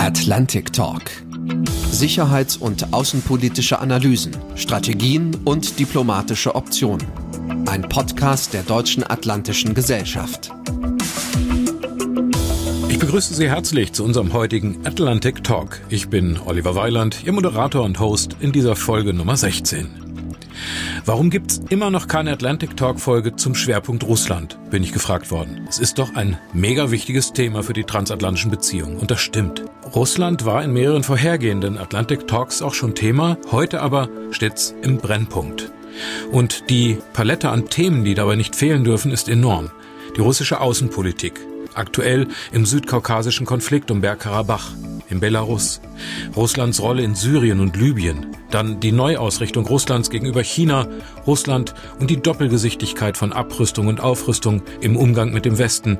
Atlantic Talk. Sicherheits- und außenpolitische Analysen, Strategien und diplomatische Optionen. Ein Podcast der Deutschen Atlantischen Gesellschaft. Ich begrüße Sie herzlich zu unserem heutigen Atlantic Talk. Ich bin Oliver Weiland, Ihr Moderator und Host in dieser Folge Nummer 16. Warum gibt's immer noch keine Atlantic Talk Folge zum Schwerpunkt Russland? Bin ich gefragt worden. Es ist doch ein mega wichtiges Thema für die transatlantischen Beziehungen. Und das stimmt. Russland war in mehreren vorhergehenden Atlantic Talks auch schon Thema. Heute aber steht's im Brennpunkt. Und die Palette an Themen, die dabei nicht fehlen dürfen, ist enorm. Die russische Außenpolitik. Aktuell im südkaukasischen Konflikt um Bergkarabach in Belarus, Russlands Rolle in Syrien und Libyen, dann die Neuausrichtung Russlands gegenüber China, Russland und die Doppelgesichtigkeit von Abrüstung und Aufrüstung im Umgang mit dem Westen.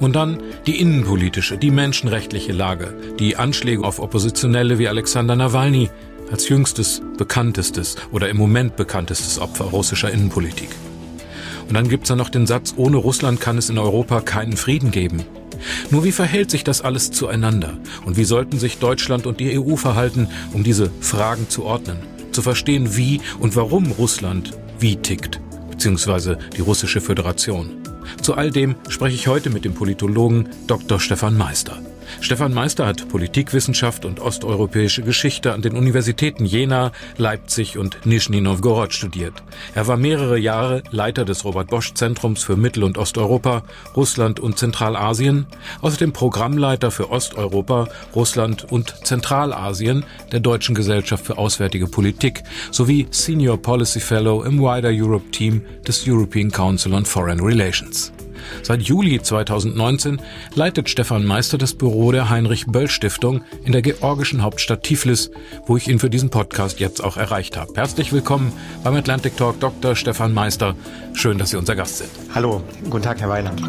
Und dann die innenpolitische, die menschenrechtliche Lage, die Anschläge auf Oppositionelle wie Alexander Nawalny als jüngstes, bekanntestes oder im Moment bekanntestes Opfer russischer Innenpolitik. Und dann gibt's da noch den Satz, ohne Russland kann es in Europa keinen Frieden geben. Nur wie verhält sich das alles zueinander? Und wie sollten sich Deutschland und die EU verhalten, um diese Fragen zu ordnen? Zu verstehen, wie und warum Russland wie tickt, beziehungsweise die russische Föderation. Zu all dem spreche ich heute mit dem Politologen Dr. Stefan Meister. Stefan Meister hat Politikwissenschaft und osteuropäische Geschichte an den Universitäten Jena, Leipzig und Nischni Novgorod studiert. Er war mehrere Jahre Leiter des Robert Bosch Zentrums für Mittel- und Osteuropa, Russland und Zentralasien, außerdem Programmleiter für Osteuropa, Russland und Zentralasien der Deutschen Gesellschaft für Auswärtige Politik sowie Senior Policy Fellow im Wider Europe Team des European Council on Foreign Relations. Seit Juli 2019 leitet Stefan Meister das Büro der Heinrich-Böll-Stiftung in der georgischen Hauptstadt Tiflis, wo ich ihn für diesen Podcast jetzt auch erreicht habe. Herzlich willkommen beim Atlantic Talk Dr. Stefan Meister. Schön, dass Sie unser Gast sind. Hallo, guten Tag, Herr Weiland.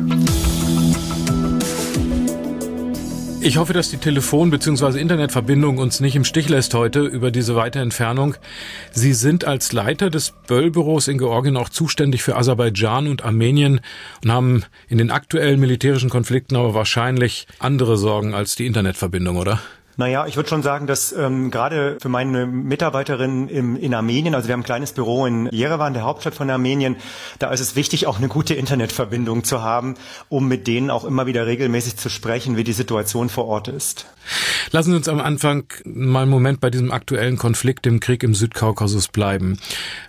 Ich hoffe, dass die Telefon- bzw. Internetverbindung uns nicht im Stich lässt heute über diese weite Entfernung. Sie sind als Leiter des Böll-Büros in Georgien auch zuständig für Aserbaidschan und Armenien und haben in den aktuellen militärischen Konflikten aber wahrscheinlich andere Sorgen als die Internetverbindung, oder? Naja, ich würde schon sagen, dass ähm, gerade für meine Mitarbeiterin im, in Armenien, also wir haben ein kleines Büro in Jerewan, der Hauptstadt von Armenien, da ist es wichtig, auch eine gute Internetverbindung zu haben, um mit denen auch immer wieder regelmäßig zu sprechen, wie die Situation vor Ort ist. Lassen Sie uns am Anfang mal einen Moment bei diesem aktuellen Konflikt, dem Krieg im Südkaukasus bleiben.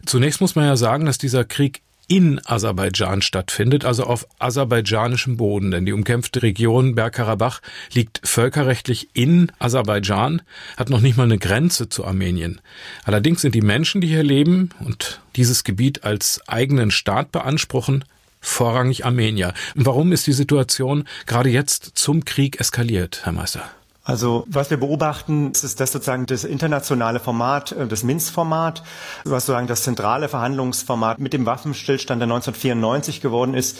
Zunächst muss man ja sagen, dass dieser Krieg in Aserbaidschan stattfindet, also auf aserbaidschanischem Boden. Denn die umkämpfte Region Bergkarabach liegt völkerrechtlich in Aserbaidschan, hat noch nicht mal eine Grenze zu Armenien. Allerdings sind die Menschen, die hier leben und dieses Gebiet als eigenen Staat beanspruchen, vorrangig Armenier. Warum ist die Situation gerade jetzt zum Krieg eskaliert, Herr Meister? Also was wir beobachten, ist das sozusagen das internationale Format, äh, das Minsk-Format, was sozusagen das zentrale Verhandlungsformat mit dem Waffenstillstand der 1994 geworden ist,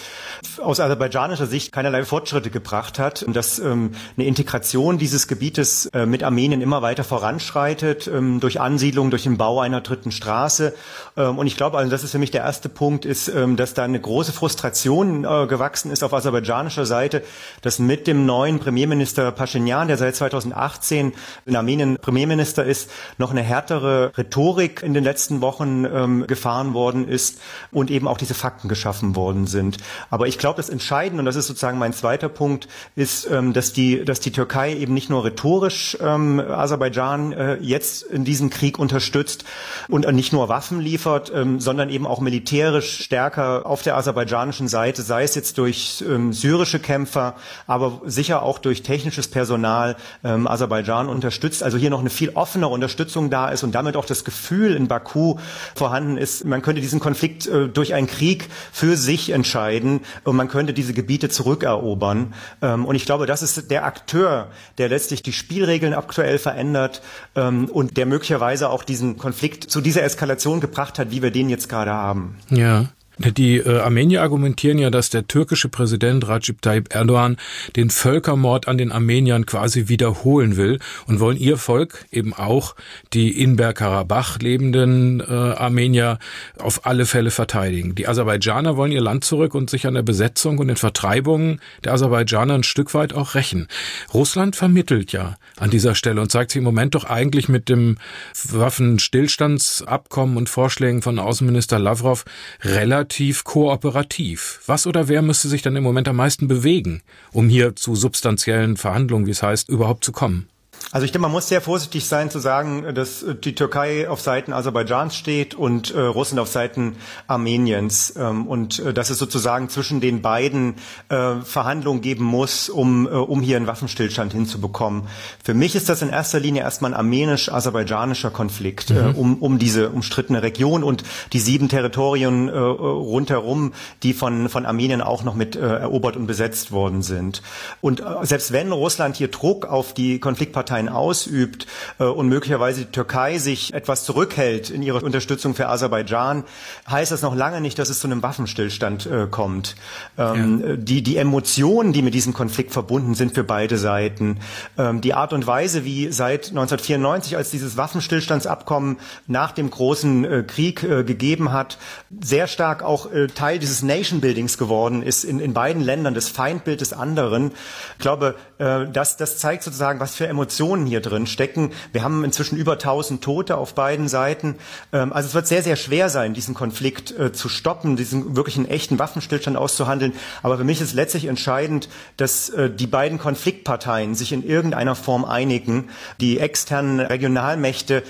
aus aserbaidschanischer Sicht keinerlei Fortschritte gebracht hat, dass ähm, eine Integration dieses Gebietes äh, mit Armenien immer weiter voranschreitet, ähm, durch Ansiedlung, durch den Bau einer dritten Straße. Ähm, und ich glaube, also das ist für mich der erste Punkt, ist, ähm, dass da eine große Frustration äh, gewachsen ist auf aserbaidschanischer Seite, dass mit dem neuen Premierminister Pashinyan, der seit 2018 in Armenien Premierminister ist, noch eine härtere Rhetorik in den letzten Wochen ähm, gefahren worden ist und eben auch diese Fakten geschaffen worden sind. Aber ich glaube, das Entscheidende, und das ist sozusagen mein zweiter Punkt, ist, ähm, dass, die, dass die Türkei eben nicht nur rhetorisch ähm, Aserbaidschan äh, jetzt in diesem Krieg unterstützt und nicht nur Waffen liefert, ähm, sondern eben auch militärisch stärker auf der aserbaidschanischen Seite, sei es jetzt durch ähm, syrische Kämpfer, aber sicher auch durch technisches Personal ähm, Aserbaidschan unterstützt. Also hier noch eine viel offenere Unterstützung da ist und damit auch das Gefühl in Baku vorhanden ist, man könnte diesen Konflikt äh, durch einen Krieg für sich entscheiden und man könnte diese Gebiete zurückerobern. Ähm, und ich glaube, das ist der Akteur, der letztlich die Spielregeln aktuell verändert ähm, und der möglicherweise auch diesen Konflikt zu dieser Eskalation gebracht hat, wie wir den jetzt gerade haben. Ja. Die äh, Armenier argumentieren ja, dass der türkische Präsident Recep Tayyip Erdogan den Völkermord an den Armeniern quasi wiederholen will und wollen ihr Volk, eben auch die in Bergkarabach lebenden äh, Armenier, auf alle Fälle verteidigen. Die Aserbaidschaner wollen ihr Land zurück und sich an der Besetzung und den Vertreibungen der Aserbaidschaner ein Stück weit auch rächen. Russland vermittelt ja an dieser Stelle und zeigt sich im Moment doch eigentlich mit dem Waffenstillstandsabkommen und Vorschlägen von Außenminister Lavrov relativ kooperativ. Was oder wer müsste sich dann im Moment am meisten bewegen, um hier zu substanziellen Verhandlungen, wie es heißt, überhaupt zu kommen? Also ich denke, man muss sehr vorsichtig sein zu sagen, dass die Türkei auf Seiten Aserbaidschans steht und äh, Russland auf Seiten Armeniens ähm, und äh, dass es sozusagen zwischen den beiden äh, Verhandlungen geben muss, um, äh, um hier einen Waffenstillstand hinzubekommen. Für mich ist das in erster Linie erstmal ein armenisch-aserbaidschanischer Konflikt äh, mhm. um, um diese umstrittene Region und die sieben Territorien äh, rundherum, die von, von Armenien auch noch mit erobert und besetzt worden sind. Und selbst wenn Russland hier Druck auf die Konfliktparteien Parteien ausübt äh, und möglicherweise die Türkei sich etwas zurückhält in ihrer Unterstützung für Aserbaidschan, heißt das noch lange nicht, dass es zu einem Waffenstillstand äh, kommt. Ähm, ja. Die, die Emotionen, die mit diesem Konflikt verbunden sind für beide Seiten, ähm, die Art und Weise, wie seit 1994, als dieses Waffenstillstandsabkommen nach dem großen äh, Krieg äh, gegeben hat, sehr stark auch äh, Teil dieses Nation Buildings geworden ist in, in beiden Ländern, das Feindbild des anderen. Ich glaube, äh, das, das zeigt sozusagen, was für Emotionen hier drin stecken. Wir haben inzwischen über 1000 Tote auf beiden Seiten. Ähm, also es wird sehr, sehr schwer sein, diesen Konflikt äh, zu stoppen, diesen wirklich einen echten Waffenstillstand auszuhandeln. Aber für mich ist letztlich entscheidend, dass äh, die beiden Konfliktparteien sich in irgendeiner Form einigen. Die externen Regionalmächte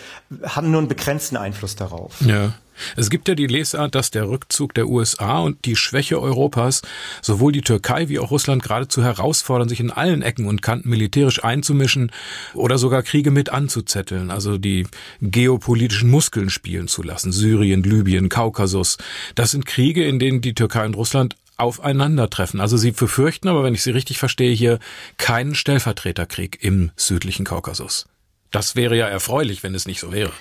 haben nur einen begrenzten Einfluss darauf. Ja. Es gibt ja die Lesart, dass der Rückzug der USA und die Schwäche Europas sowohl die Türkei wie auch Russland geradezu herausfordern, sich in allen Ecken und Kanten militärisch einzumischen oder sogar Kriege mit anzuzetteln, also die geopolitischen Muskeln spielen zu lassen. Syrien, Libyen, Kaukasus. Das sind Kriege, in denen die Türkei und Russland aufeinandertreffen. Also sie befürchten aber, wenn ich Sie richtig verstehe, hier keinen Stellvertreterkrieg im südlichen Kaukasus. Das wäre ja erfreulich, wenn es nicht so wäre.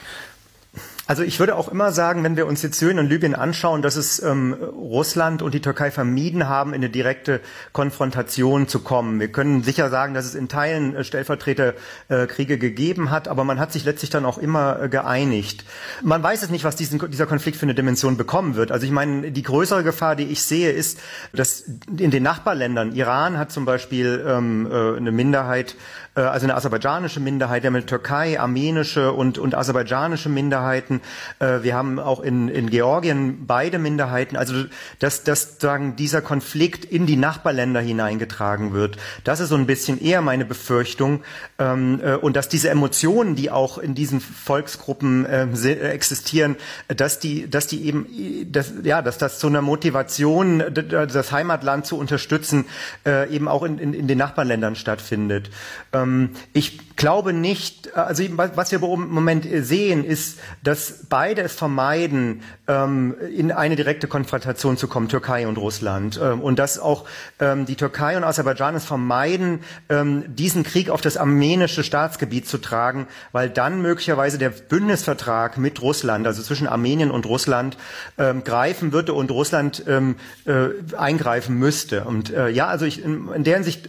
Also ich würde auch immer sagen, wenn wir uns jetzt Syrien und Libyen anschauen, dass es ähm, Russland und die Türkei vermieden haben, in eine direkte Konfrontation zu kommen. Wir können sicher sagen, dass es in Teilen äh, Stellvertreterkriege äh, gegeben hat, aber man hat sich letztlich dann auch immer äh, geeinigt. Man weiß es nicht, was diesen, dieser Konflikt für eine Dimension bekommen wird. Also ich meine, die größere Gefahr, die ich sehe, ist, dass in den Nachbarländern, Iran hat zum Beispiel ähm, äh, eine Minderheit, also eine aserbaidschanische Minderheit, wir haben eine Türkei, armenische und, und aserbaidschanische Minderheiten. Äh, wir haben auch in, in Georgien beide Minderheiten. Also dass, dass sagen, dieser Konflikt in die Nachbarländer hineingetragen wird, das ist so ein bisschen eher meine Befürchtung. Ähm, äh, und dass diese Emotionen, die auch in diesen Volksgruppen ähm, existieren, dass die, dass die eben, dass, ja, dass das zu einer Motivation, das Heimatland zu unterstützen, äh, eben auch in, in, in den Nachbarländern stattfindet. Ähm, ich glaube nicht, also was wir im Moment sehen, ist, dass beide es vermeiden, ähm, in eine direkte Konfrontation zu kommen, Türkei und Russland. Ähm, und dass auch die Türkei und Aserbaidschan es vermeiden, diesen Krieg auf das armenische Staatsgebiet zu tragen, weil dann möglicherweise der Bündnisvertrag mit Russland, also zwischen Armenien und Russland, greifen würde und Russland äh, eingreifen müsste. Und äh, ja, also ich, in der Hinsicht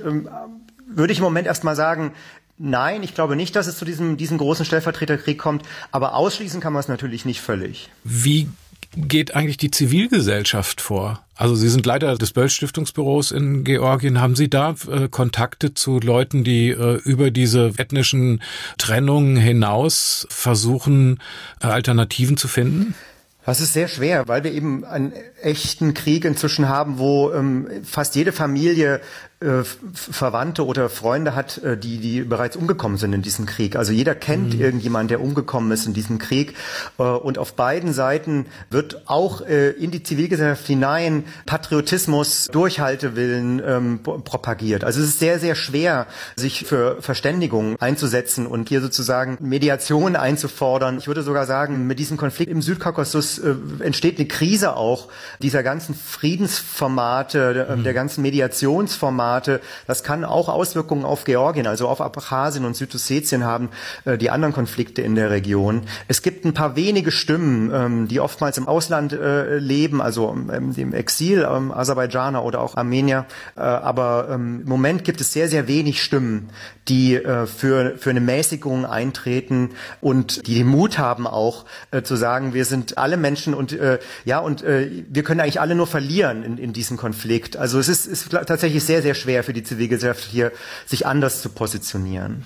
würde ich im Moment erst mal sagen, Nein, ich glaube nicht, dass es zu diesem, diesem großen Stellvertreterkrieg kommt, aber ausschließen kann man es natürlich nicht völlig. Wie geht eigentlich die Zivilgesellschaft vor? Also Sie sind Leiter des Böll Stiftungsbüros in Georgien. Haben Sie da äh, Kontakte zu Leuten, die äh, über diese ethnischen Trennungen hinaus versuchen, äh, Alternativen zu finden? Das ist sehr schwer, weil wir eben einen echten Krieg inzwischen haben, wo ähm, fast jede Familie äh, Verwandte oder Freunde hat, äh, die, die bereits umgekommen sind in diesem Krieg. Also jeder kennt mhm. irgendjemand, der umgekommen ist in diesem Krieg. Äh, und auf beiden Seiten wird auch äh, in die Zivilgesellschaft hinein Patriotismus, Durchhaltewillen ähm, propagiert. Also es ist sehr, sehr schwer, sich für Verständigung einzusetzen und hier sozusagen Mediation einzufordern. Ich würde sogar sagen, mit diesem Konflikt im Südkaukasus äh, entsteht eine Krise auch dieser ganzen Friedensformate, der, mhm. der ganzen Mediationsformate. Das kann auch Auswirkungen auf Georgien, also auf Abchasien und Südossetien haben, äh, die anderen Konflikte in der Region. Es gibt ein paar wenige Stimmen, ähm, die oftmals im Ausland äh, leben, also ähm, im Exil, ähm, Aserbaidschaner oder auch Armenier. Äh, aber im Moment gibt es sehr, sehr wenig Stimmen, die für, für eine Mäßigung eintreten und die den Mut haben auch zu sagen, wir sind alle Menschen und ja und wir können eigentlich alle nur verlieren in, in diesem Konflikt. Also es ist, ist tatsächlich sehr, sehr schwer für die Zivilgesellschaft hier, sich anders zu positionieren.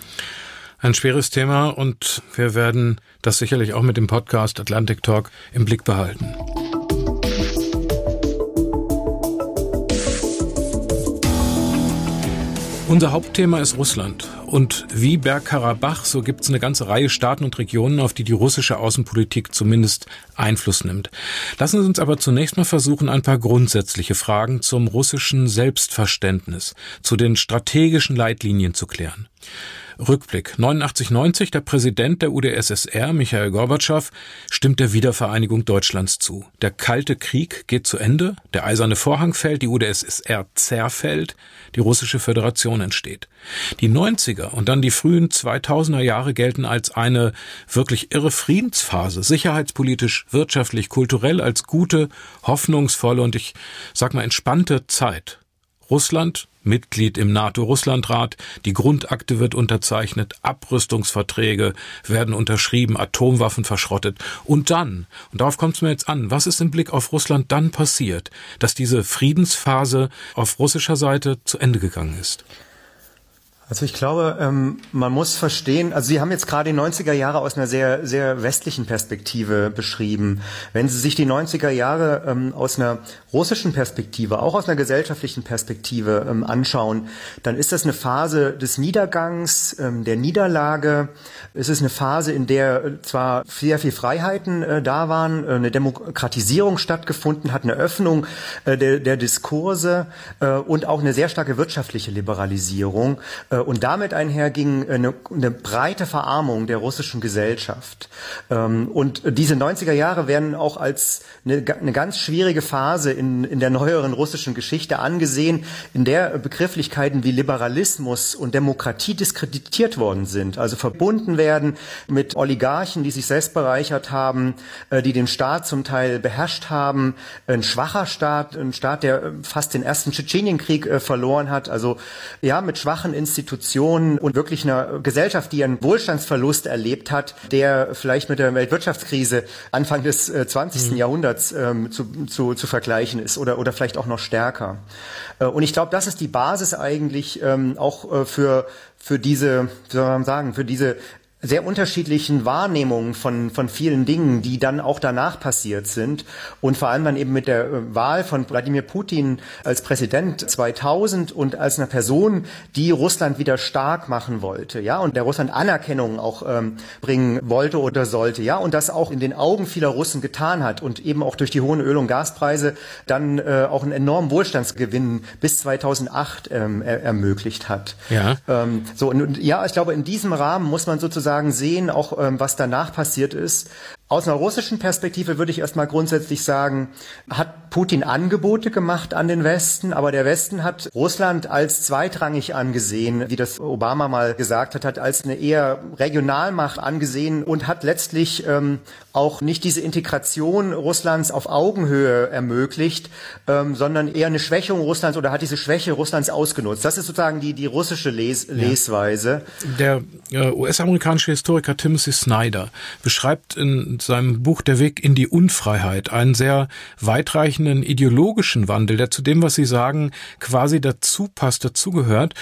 Ein schweres Thema und wir werden das sicherlich auch mit dem Podcast Atlantic Talk im Blick behalten. Unser Hauptthema ist Russland. Und wie Bergkarabach, so gibt es eine ganze Reihe Staaten und Regionen, auf die die russische Außenpolitik zumindest Einfluss nimmt. Lassen Sie uns aber zunächst mal versuchen, ein paar grundsätzliche Fragen zum russischen Selbstverständnis, zu den strategischen Leitlinien zu klären. Rückblick. 89-90, der Präsident der UdSSR, Michael Gorbatschow, stimmt der Wiedervereinigung Deutschlands zu. Der Kalte Krieg geht zu Ende, der eiserne Vorhang fällt, die UdSSR zerfällt, die russische Föderation entsteht. Die 90er und dann die frühen 2000er Jahre gelten als eine wirklich irre Friedensphase, sicherheitspolitisch, wirtschaftlich, kulturell als gute, hoffnungsvolle und ich sag mal entspannte Zeit. Russland Mitglied im NATO-Russland-Rat, die Grundakte wird unterzeichnet, Abrüstungsverträge werden unterschrieben, Atomwaffen verschrottet. Und dann, und darauf kommt es mir jetzt an, was ist im Blick auf Russland dann passiert, dass diese Friedensphase auf russischer Seite zu Ende gegangen ist? Also ich glaube, ähm, man muss verstehen, also Sie haben jetzt gerade die 90er Jahre aus einer sehr, sehr westlichen Perspektive beschrieben. Wenn Sie sich die 90er Jahre ähm, aus einer russischen Perspektive, auch aus einer gesellschaftlichen Perspektive ähm, anschauen, dann ist das eine Phase des Niedergangs, der Niederlage. Es ist eine Phase, in der äh, zwar sehr viel Freiheiten äh, da waren, äh, eine Demokratisierung stattgefunden hat, eine Öffnung der, der Diskurse und auch eine sehr starke wirtschaftliche Liberalisierung und damit einherging eine, eine breite Verarmung der russischen Gesellschaft. Ähm, und diese 90er Jahre werden auch als eine, eine ganz schwierige Phase in, in der neueren russischen Geschichte angesehen, in der Begrifflichkeiten wie Liberalismus und Demokratie diskreditiert worden sind, also verbunden werden mit Oligarchen, die sich selbst bereichert haben, äh, die den Staat zum Teil beherrscht haben, ein schwacher Staat, ein Staat, der fast den ersten Tschetschenienkrieg äh, verloren hat, also ja, mit schwachen Institutionen Institutionen und wirklich einer Gesellschaft, die einen Wohlstandsverlust erlebt hat, der vielleicht mit der Weltwirtschaftskrise Anfang des äh, 20. Mhm. Jahrhunderts ähm, zu, zu, zu vergleichen ist oder, oder vielleicht auch noch stärker. Äh, und ich glaube, das ist die Basis eigentlich ähm, auch äh, für für diese, wie soll man sagen, für diese sehr unterschiedlichen Wahrnehmungen von, von vielen Dingen, die dann auch danach passiert sind. Und vor allem dann eben mit der äh, Wahl von Wladimir Putin als Präsident 2000 und als eine Person, die Russland wieder stark machen wollte, ja, und der Russland Anerkennung auch ähm, bringen wollte oder sollte, ja, und das auch in den Augen vieler Russen getan hat und eben auch durch die hohen Öl- und Gaspreise dann äh, auch einen enormen Wohlstandsgewinn bis 2008 ähm, er ermöglicht hat. Ja. Ähm, so, und, und ja, ich glaube, in diesem Rahmen muss man sozusagen sozusagen sehen, auch ähm, was danach passiert ist. Aus einer russischen Perspektive würde ich erstmal grundsätzlich sagen, hat Putin Angebote gemacht an den Westen, aber der Westen hat Russland als zweitrangig angesehen, wie das Obama mal gesagt hat, hat als eine eher Regionalmacht angesehen und hat letztlich ähm, auch nicht diese Integration Russlands auf Augenhöhe ermöglicht, ähm, sondern eher eine Schwächung Russlands oder hat diese Schwäche Russlands ausgenutzt. Das ist sozusagen die, die russische Les ja. Lesweise. Der äh, US-amerikanische Historiker Timothy Snyder beschreibt in seinem Buch Der Weg in die Unfreiheit einen sehr weitreichenden ideologischen Wandel, der zu dem, was Sie sagen, quasi dazu passt, dazugehört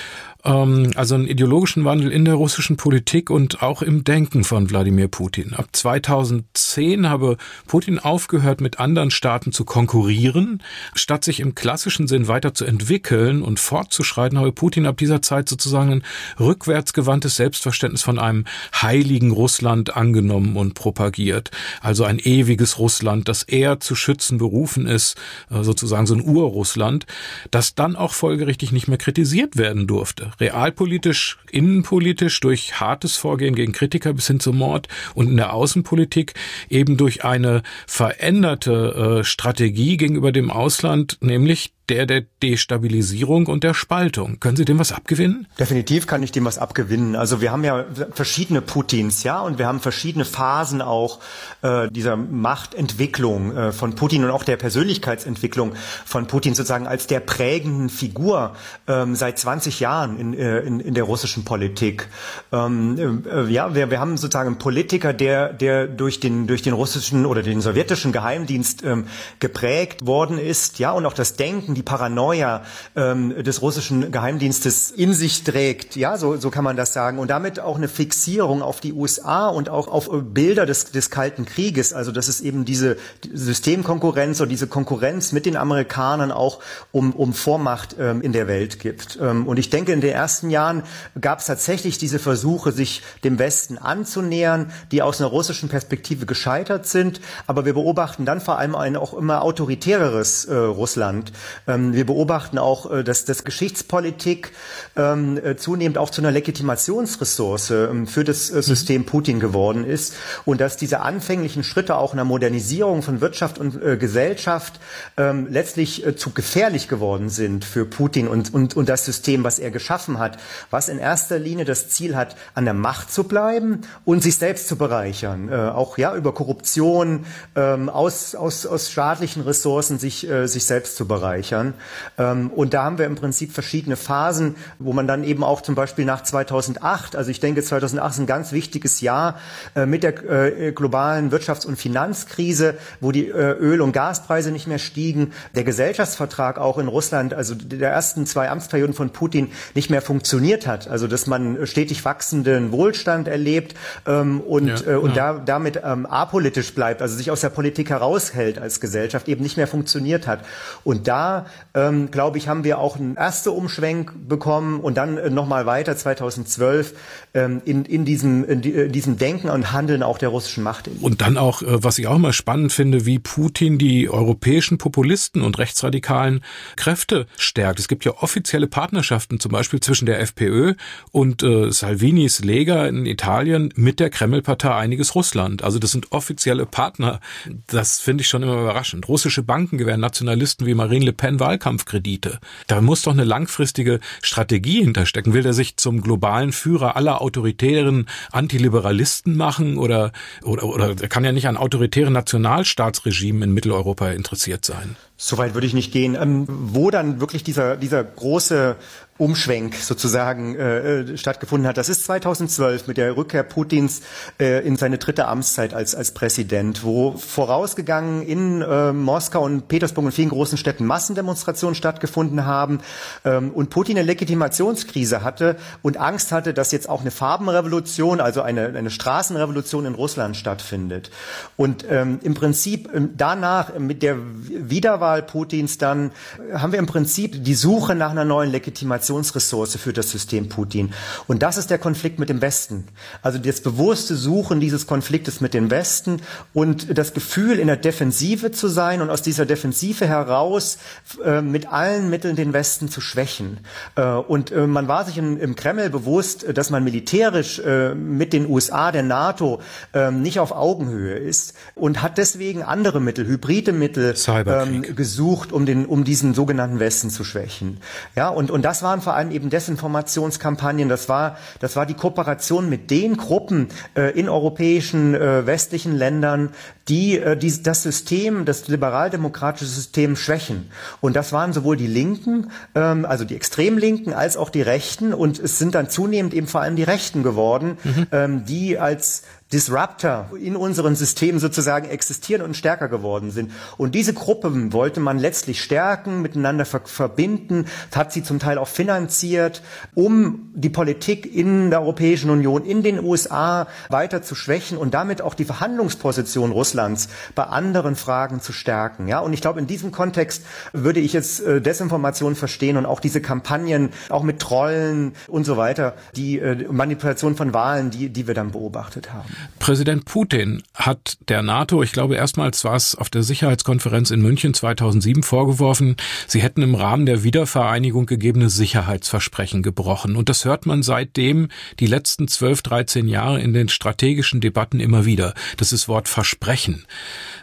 ähm, also einen ideologischen Wandel in der russischen Politik und auch im Denken von Wladimir Putin. Ab 2010 habe Putin aufgehört, mit anderen Staaten zu konkurrieren. Statt sich im klassischen Sinn weiter zu entwickeln und fortzuschreiten, habe Putin ab dieser Zeit sozusagen ein rückwärtsgewandtes Selbstverständnis von einem heiligen Russland angenommen und propagiert. Also ein ewiges Russland, das er zu schützen berufen ist, äh, sozusagen so ein Urrussland, das dann auch folgerichtig nicht mehr kritisiert werden durfte. Realpolitisch, innenpolitisch durch hartes Vorgehen gegen Kritiker bis hin zum Mord und in der Außenpolitik eben durch eine veränderte äh, Strategie gegenüber dem Ausland, nämlich der der Destabilisierung und der Spaltung. Können Sie dem was abgewinnen? Definitiv kann ich dem was abgewinnen. Also wir haben ja verschiedene Putins, ja, und wir haben verschiedene Phasen auch äh, dieser Machtentwicklung äh, von Putin und auch der Persönlichkeitsentwicklung von Putin sozusagen als der prägenden Figur ähm, seit 20 Jahren in, äh, in, in der russischen Politik. Ähm, äh, ja, wir, wir haben sozusagen einen Politiker, der, der durch den, durch den russischen oder den sowjetischen Geheimdienst ähm, geprägt worden ist, ja, und auch das Denken, die Paranoia ähm, des russischen Geheimdienstes in sich trägt. Ja, so, so kann man das sagen. Und damit auch eine Fixierung auf die USA und auch auf Bilder des, des Kalten Krieges. Also dass es eben diese Systemkonkurrenz und diese Konkurrenz mit den Amerikanern auch um, um Vormacht ähm, in der Welt gibt. Ähm, und ich denke, in den ersten Jahren gab es tatsächlich diese Versuche, sich dem Westen anzunähern, die aus einer russischen Perspektive gescheitert sind. Aber wir beobachten dann vor allem ein auch immer autoritäreres äh, Russland, ähm, wir beobachten auch, äh, dass das Geschichtspolitik ähm, äh, zunehmend auch zu einer Legitimationsressource ähm, für das äh, System Putin geworden ist und dass diese anfänglichen Schritte auch einer Modernisierung von Wirtschaft und Gesellschaft letztlich zu gefährlich geworden sind für Putin und, und, und das System, was er geschaffen hat, was in erster Linie das Ziel hat, an der Macht zu bleiben und sich selbst zu bereichern, auch ja über Korruption aus, aus, aus staatlichen Ressourcen sich, sich selbst zu bereichern speichern. Ähm, und da haben wir im Prinzip verschiedene Phasen, wo man dann eben auch zum Beispiel nach 2008, also ich denke 2008 ist ein ganz wichtiges Jahr äh, mit der äh, globalen Wirtschafts- und Finanzkrise, wo die äh, Öl- und Gaspreise nicht mehr stiegen, der Gesellschaftsvertrag auch in Russland, also der ersten zwei Amtsperioden von Putin nicht mehr funktioniert hat. Also dass man stetig wachsenden Wohlstand erlebt ähm, und, ja, und ja. Da, damit ähm, apolitisch bleibt, also sich aus der Politik heraushält als Gesellschaft, eben nicht mehr funktioniert hat. Und da ähm, glaube ich, haben wir auch einen ersten Umschwenk bekommen und dann äh, nochmal weiter 2012 ähm, in, in, diesem, in, in diesem Denken und Handeln auch der russischen Macht. Und dann auch, äh, was ich auch immer spannend finde, wie Putin die europäischen Populisten und rechtsradikalen Kräfte stärkt. Es gibt ja offizielle Partnerschaften, zum Beispiel zwischen der FPÖ und äh, Salvinis Lega in Italien mit der Kreml-Partei Einiges Russland. Also das sind offizielle Partner. Das finde ich schon immer überraschend. Russische Banken gewähren Nationalisten wie Marine Le Pen Wahlkampfkredite. Da muss doch eine langfristige Strategie hinterstecken. Will er sich zum globalen Führer aller autoritären Antiliberalisten machen oder, oder, oder er kann ja nicht an autoritären Nationalstaatsregimen in Mitteleuropa interessiert sein? Soweit würde ich nicht gehen. Ähm, wo dann wirklich dieser, dieser große Umschwenk sozusagen äh, äh stattgefunden hat. Das ist 2012 mit der Rückkehr Putins äh, in seine dritte Amtszeit als, als Präsident, wo vorausgegangen in äh, Moskau und Petersburg und vielen großen Städten Massendemonstrationen stattgefunden haben ähm, und Putin eine Legitimationskrise hatte und Angst hatte, dass jetzt auch eine Farbenrevolution, also eine, eine Straßenrevolution in Russland stattfindet. Und ähm, im Prinzip ähm, danach mit der Wiederwahl Putins dann äh, haben wir im Prinzip die Suche nach einer neuen Legitimation Informationsressource für das System Putin. Und das ist der Konflikt mit dem Westen. Also das bewusste Suchen dieses Konfliktes mit dem Westen und das Gefühl, in der Defensive zu sein und aus dieser Defensive heraus äh, mit allen Mitteln den Westen zu schwächen. Äh, und äh, man war sich in, im Kreml bewusst, dass man militärisch äh, mit den USA, der NATO, ähm, nicht auf Augenhöhe ist und hat deswegen andere Mittel, hybride Mittel ähm, gesucht, um, den, um diesen sogenannten Westen zu schwächen. Ja, und, und das war waren vor allem eben Desinformationskampagnen, das war, das war die Kooperation mit den Gruppen äh, in europäischen äh, westlichen Ländern, die, äh, die das System, das liberaldemokratische System schwächen. Und das waren sowohl die Linken, ähm, also die Extremlinken, als auch die Rechten. Und es sind dann zunehmend eben vor allem die Rechten geworden, mhm. ähm, die als Disruptor in unseren Systemen sozusagen existieren und stärker geworden sind. Und diese Gruppen wollte man letztlich stärken, miteinander ver verbinden, hat sie zum Teil auch finanziert, um die Politik in der Europäischen Union, in den USA weiter zu schwächen und damit auch die Verhandlungsposition Russlands bei anderen Fragen zu stärken. Ja, und ich glaube, in diesem Kontext würde ich jetzt äh, Desinformation verstehen und auch diese Kampagnen, auch mit Trollen und so weiter, die äh, Manipulation von Wahlen, die, die wir dann beobachtet haben. Präsident Putin hat der NATO, ich glaube erstmals war es auf der Sicherheitskonferenz in München 2000 2007 vorgeworfen, sie hätten im Rahmen der Wiedervereinigung gegebene Sicherheitsversprechen gebrochen. Und das hört man seitdem die letzten 12, 13 Jahre in den strategischen Debatten immer wieder. Das ist Wort Versprechen.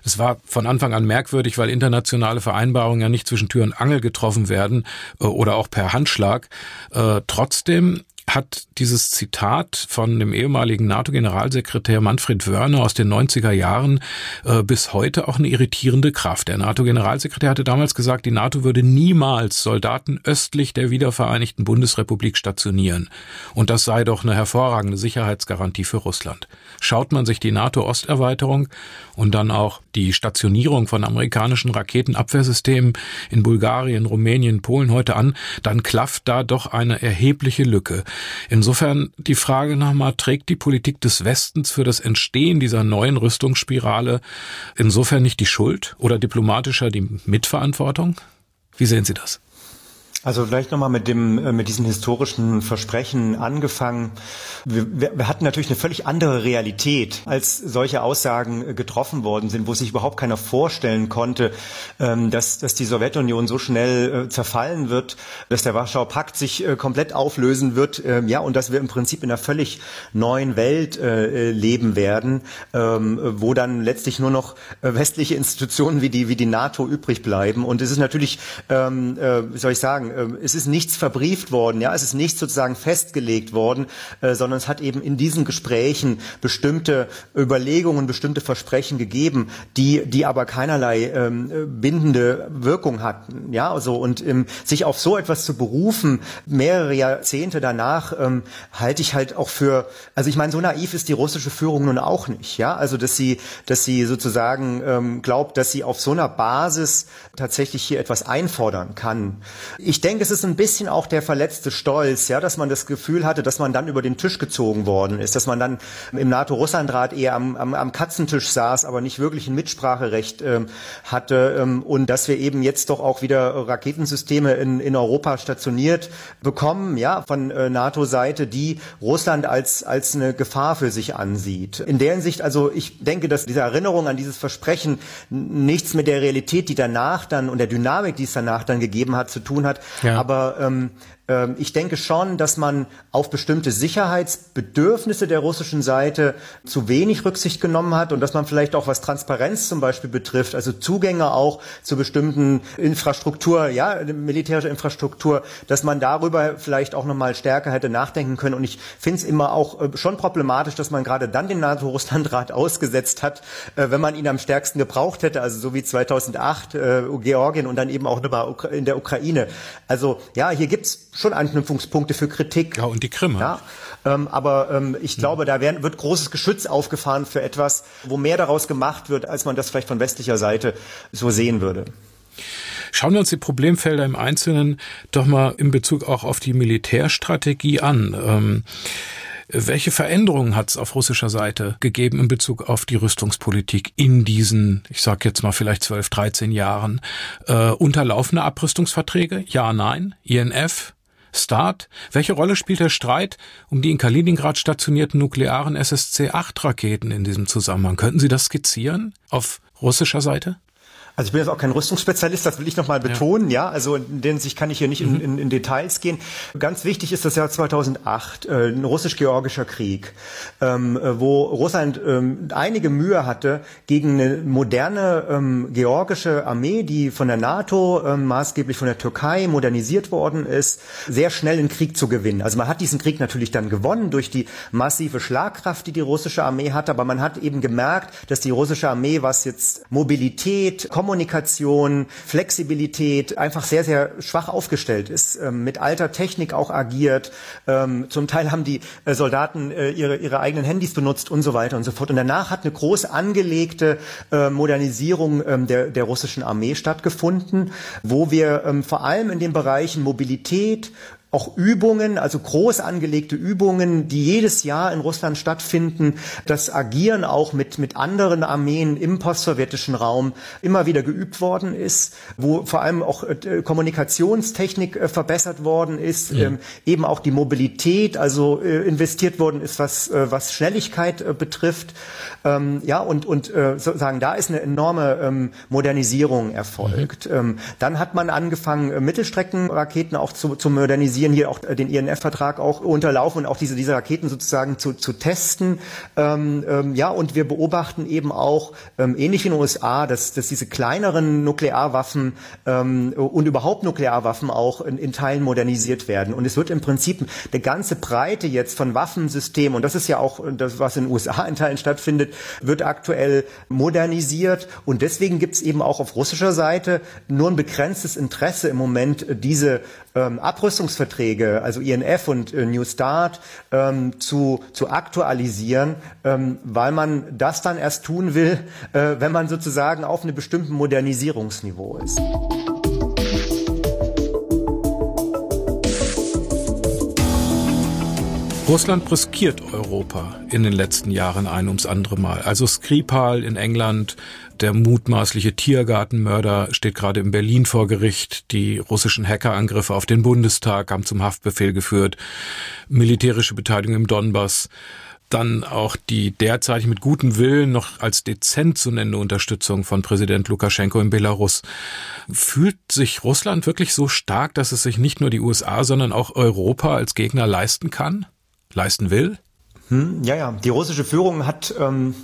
Es war von Anfang an merkwürdig, weil internationale Vereinbarungen ja nicht zwischen Tür und Angel getroffen werden äh, oder auch per Handschlag. Äh, trotzdem hat dieses Zitat von dem ehemaligen NATO-Generalsekretär Manfred Wörner aus den 90er Jahren äh, bis heute auch eine irritierende Kraft. Der NATO-Generalsekretär hatte damals gesagt, die NATO würde niemals Soldaten östlich der wiedervereinigten Bundesrepublik stationieren. Und das sei doch eine hervorragende Sicherheitsgarantie für Russland. Schaut man sich die NATO-Osterweiterung und dann auch die Stationierung von amerikanischen Raketenabwehrsystemen in Bulgarien, Rumänien, Polen heute an, dann klafft da doch eine erhebliche Lücke. Insofern die Frage nochmal, trägt die Politik des Westens für das Entstehen dieser neuen Rüstungsspirale insofern nicht die Schuld oder diplomatischer die Mitverantwortung? Wie sehen Sie das? Also vielleicht nochmal mit dem, äh, mit diesen historischen Versprechen angefangen. Wir, wir, hatten natürlich eine völlig andere Realität, als solche Aussagen äh, getroffen worden sind, wo sich überhaupt keiner vorstellen konnte, ähm, dass, dass die Sowjetunion so schnell äh, zerfallen wird, dass der Warschauer Pakt sich komplett auflösen wird, ähm, ja, und dass wir im Prinzip in einer völlig neuen Welt leben werden, ähm, wo dann letztlich nur noch westliche Institutionen wie die, wie die NATO übrig bleiben. Und es ist natürlich, wie soll ich sagen, ähm, es ist nichts verbrieft worden, ja, es ist nichts sozusagen festgelegt worden, äh, sondern es hat eben in diesen Gesprächen bestimmte Überlegungen, bestimmte Versprechen gegeben, die, die aber keinerlei ähm, bindende Wirkung hatten, ja, also und ähm, sich auf so etwas zu berufen, mehrere Jahrzehnte danach, ähm, halte ich halt auch für, also ich meine, so naiv ist die russische Führung nun auch nicht, ja, also dass sie, dass sie sozusagen ähm, glaubt, dass sie auf so einer Basis tatsächlich hier etwas einfordern kann. Ich denke, es ist ein bisschen auch der verletzte Stolz, ja, dass man das Gefühl hatte, dass man dann über den Tisch gezogen worden ist, dass man dann im NATO-Russland-Rat eher am, am, am, Katzentisch saß, aber nicht wirklich ein Mitspracherecht ähm, hatte ähm, und dass wir eben jetzt doch auch wieder Raketensysteme in, in Europa stationiert bekommen, ja, von äh, NATO-Seite, die Russland als, als eine Gefahr für sich ansieht. In der Hinsicht, also ich denke, dass diese Erinnerung an dieses Versprechen nichts mit der Realität, die danach dann und der Dynamik, die es danach dann gegeben hat, zu tun hat, ja. Aber ähm, ich denke schon, dass man auf bestimmte Sicherheitsbedürfnisse der russischen Seite zu wenig Rücksicht genommen hat und dass man vielleicht auch was Transparenz zum Beispiel betrifft, also Zugänge auch zu bestimmten Infrastruktur, ja, militärische Infrastruktur, dass man darüber vielleicht auch nochmal stärker hätte nachdenken können. Und ich finde es immer auch äh, schon problematisch, dass man gerade dann den NATO-Russland-Rat ausgesetzt hat, äh, wenn man ihn am stärksten gebraucht hätte, also so wie 2008 äh, Georgien und dann eben auch in der Ukraine. Also ja, hier gibt's schon Anknüpfungspunkte für Kritik. Ja, und die Krim. Ja, ähm, aber ähm, ich glaube, da werden, wird großes Geschütz aufgefahren für etwas, wo mehr daraus gemacht wird, als man das vielleicht von westlicher Seite so sehen würde. Schauen wir uns die Problemfelder im Einzelnen doch mal in Bezug auch auf die Militärstrategie an. Ähm, welche Veränderungen hat es auf russischer Seite gegeben in Bezug auf die Rüstungspolitik in diesen, ich sage jetzt mal vielleicht 12, 13 Jahren? Äh, unterlaufende Abrüstungsverträge? Ja, nein. INF? Start? Welche Rolle spielt der Streit um die in Kaliningrad stationierten nuklearen SSC-8-Raketen in diesem Zusammenhang? Könnten Sie das skizzieren auf russischer Seite? Also ich bin jetzt auch kein Rüstungsspezialist, das will ich nochmal betonen, ja. ja. Also in der Hinsicht kann ich hier nicht in, mhm. in, in, Details gehen. Ganz wichtig ist das Jahr 2008, äh, ein russisch-georgischer Krieg, ähm, äh, wo Russland ähm, einige Mühe hatte, gegen eine moderne ähm, georgische Armee, die von der NATO, ähm, maßgeblich von der Türkei modernisiert worden ist, sehr schnell einen Krieg zu gewinnen. Also man hat diesen Krieg natürlich dann gewonnen durch die massive Schlagkraft, die die russische Armee hatte, aber man hat eben gemerkt, dass die russische Armee, was jetzt Mobilität, Kommunikation, Flexibilität einfach sehr, sehr schwach aufgestellt ist, ähm, mit alter Technik auch agiert. Ähm, zum Teil haben die äh, Soldaten äh, ihre, ihre eigenen Handys benutzt und so weiter und so fort. Und danach hat eine groß angelegte äh, Modernisierung ähm, der, der russischen Armee stattgefunden, wo wir vor allem in den Bereichen Mobilität, auch Übungen, also groß angelegte Übungen, die jedes Jahr in Russland stattfinden. Das Agieren auch mit, mit anderen Armeen im postsowjetischen Raum immer wieder geübt worden ist, wo vor allem auch äh, Kommunikationstechnik äh, verbessert worden ist, mhm. ähm, eben auch die Mobilität, also äh, investiert worden ist, was, äh, was Schnelligkeit äh, betrifft. Ähm, ja, und, und äh, sozusagen da ist eine enorme ähm, Modernisierung erfolgt. Mhm. Ähm, dann hat man angefangen, Mittelstreckenraketen auch zu, zu modernisieren, hier auch äh, den INF-Vertrag auch unterlaufen und auch diese, diese Raketen sozusagen zu, zu testen. Ähm, ähm, ja, und wir beobachten eben auch, ähm, ähnlich in den USA, dass, dass diese kleineren Nuklearwaffen ähm, und überhaupt Nuklearwaffen auch in, in Teilen modernisiert werden. Und es wird im Prinzip eine ganze Breite jetzt von Waffensystemen, und das ist ja auch das, was in den USA in Teilen stattfindet, wird aktuell modernisiert. Und deswegen gibt es eben auch auf russischer Seite nur ein begrenztes Interesse im Moment, diese ähm, Abrüstungsverträge, also INF und äh, New Start, ähm, zu, zu aktualisieren, ähm, weil man das dann erst tun will, äh, wenn man sozusagen auf einem bestimmten Modernisierungsniveau ist. Russland riskiert Europa in den letzten Jahren ein ums andere Mal. Also Skripal in England, der mutmaßliche Tiergartenmörder steht gerade in Berlin vor Gericht. Die russischen Hackerangriffe auf den Bundestag haben zum Haftbefehl geführt. Militärische Beteiligung im Donbass. Dann auch die derzeit mit gutem Willen noch als dezent zu nennende Unterstützung von Präsident Lukaschenko in Belarus. Fühlt sich Russland wirklich so stark, dass es sich nicht nur die USA, sondern auch Europa als Gegner leisten kann? leisten will? Hm, ja, ja. Die russische Führung hat ähm,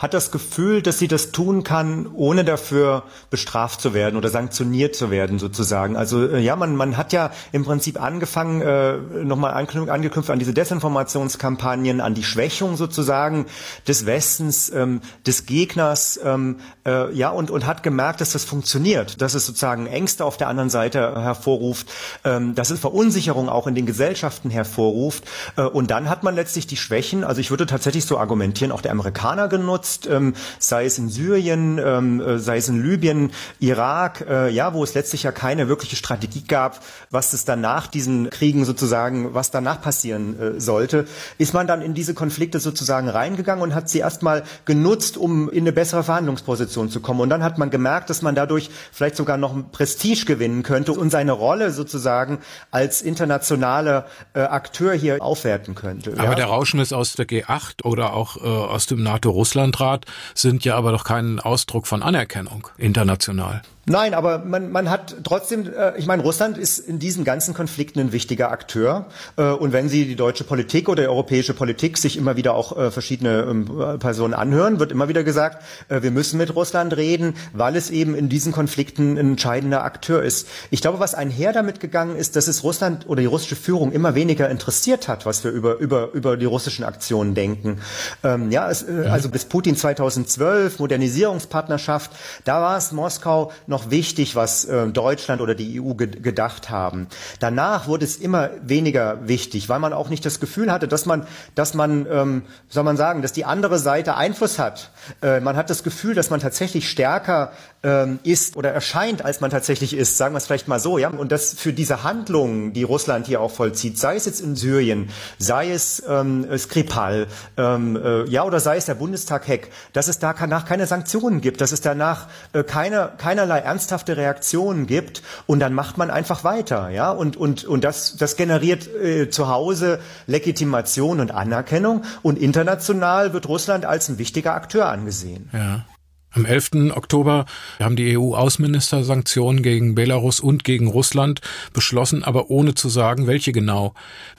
hat das Gefühl, dass sie das tun kann, ohne dafür bestraft zu werden oder sanktioniert zu werden, sozusagen. Also äh, ja, man, man hat ja im Prinzip angefangen, äh, nochmal angeknüpft an diese Desinformationskampagnen, an die Schwächung sozusagen des Westens, ähm, des Gegners, ähm, äh, ja, und, und hat gemerkt, dass das funktioniert, dass es sozusagen Ängste auf der anderen Seite hervorruft, ähm, dass es Verunsicherung auch in den Gesellschaften hervorruft. Äh, und dann hat man letztlich die Schwächen, also ich würde tatsächlich so argumentieren, auch der Amerikaner genutzt, genutzt, ähm, sei es in Syrien, ähm, äh, sei es in Libyen, Irak, äh, ja, wo es letztlich ja keine wirkliche Strategie gab, was es dann nach diesen Kriegen sozusagen, was danach passieren äh, sollte, ist man dann in diese Konflikte sozusagen reingegangen und hat sie erstmal genutzt, um in eine bessere Verhandlungsposition zu kommen. Und dann hat man gemerkt, dass man dadurch vielleicht sogar noch ein Prestige gewinnen könnte und seine Rolle sozusagen als internationaler äh, Akteur hier aufwerten könnte. Aber ja? der Rauschmiss aus der G8 oder auch äh, aus dem NATO-Russland Staatsrat sind ja aber doch kein Ausdruck von Anerkennung international. Nein, aber man, man hat trotzdem, äh, ich meine, Russland ist in diesen ganzen Konflikten ein wichtiger Akteur. Äh, und wenn Sie die deutsche Politik oder die europäische Politik sich immer wieder auch äh, verschiedene ähm, Personen anhören, wird immer wieder gesagt, äh, wir müssen mit Russland reden, weil es eben in diesen Konflikten ein entscheidender Akteur ist. Ich glaube, was einher damit gegangen ist, dass es Russland oder die russische Führung immer weniger interessiert hat, was wir über, über, über die russischen Aktionen denken. Ähm, ja, es, äh, also bis Putin 2012, Modernisierungspartnerschaft, da war es Moskau noch noch wichtig, was äh, Deutschland oder die EU ge gedacht haben. Danach wurde es immer weniger wichtig, weil man auch nicht das Gefühl hatte, dass man, dass man, ähm, soll man sagen, dass die andere Seite Einfluss hat. Äh, man hat das Gefühl, dass man tatsächlich stärker ähm, ist oder erscheint, als man tatsächlich ist. Sagen wir es vielleicht mal so, ja. Und das für diese Handlungen, die Russland hier auch vollzieht, sei es jetzt in Syrien, sei es ähm, Skripal, ähm, äh, ja, oder sei es der Bundestag-Hack, dass es danach keine Sanktionen gibt, dass es danach äh, keine, keinerlei ernsthafte Reaktionen gibt und dann macht man einfach weiter, ja. Und, und, und das, das generiert äh, zu Hause Legitimation und Anerkennung und international wird Russland als ein wichtiger Akteur angesehen. Ja. Am 11. Oktober haben die EU-Außenminister Sanktionen gegen Belarus und gegen Russland beschlossen, aber ohne zu sagen, welche genau.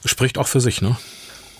Spricht auch für sich, ne?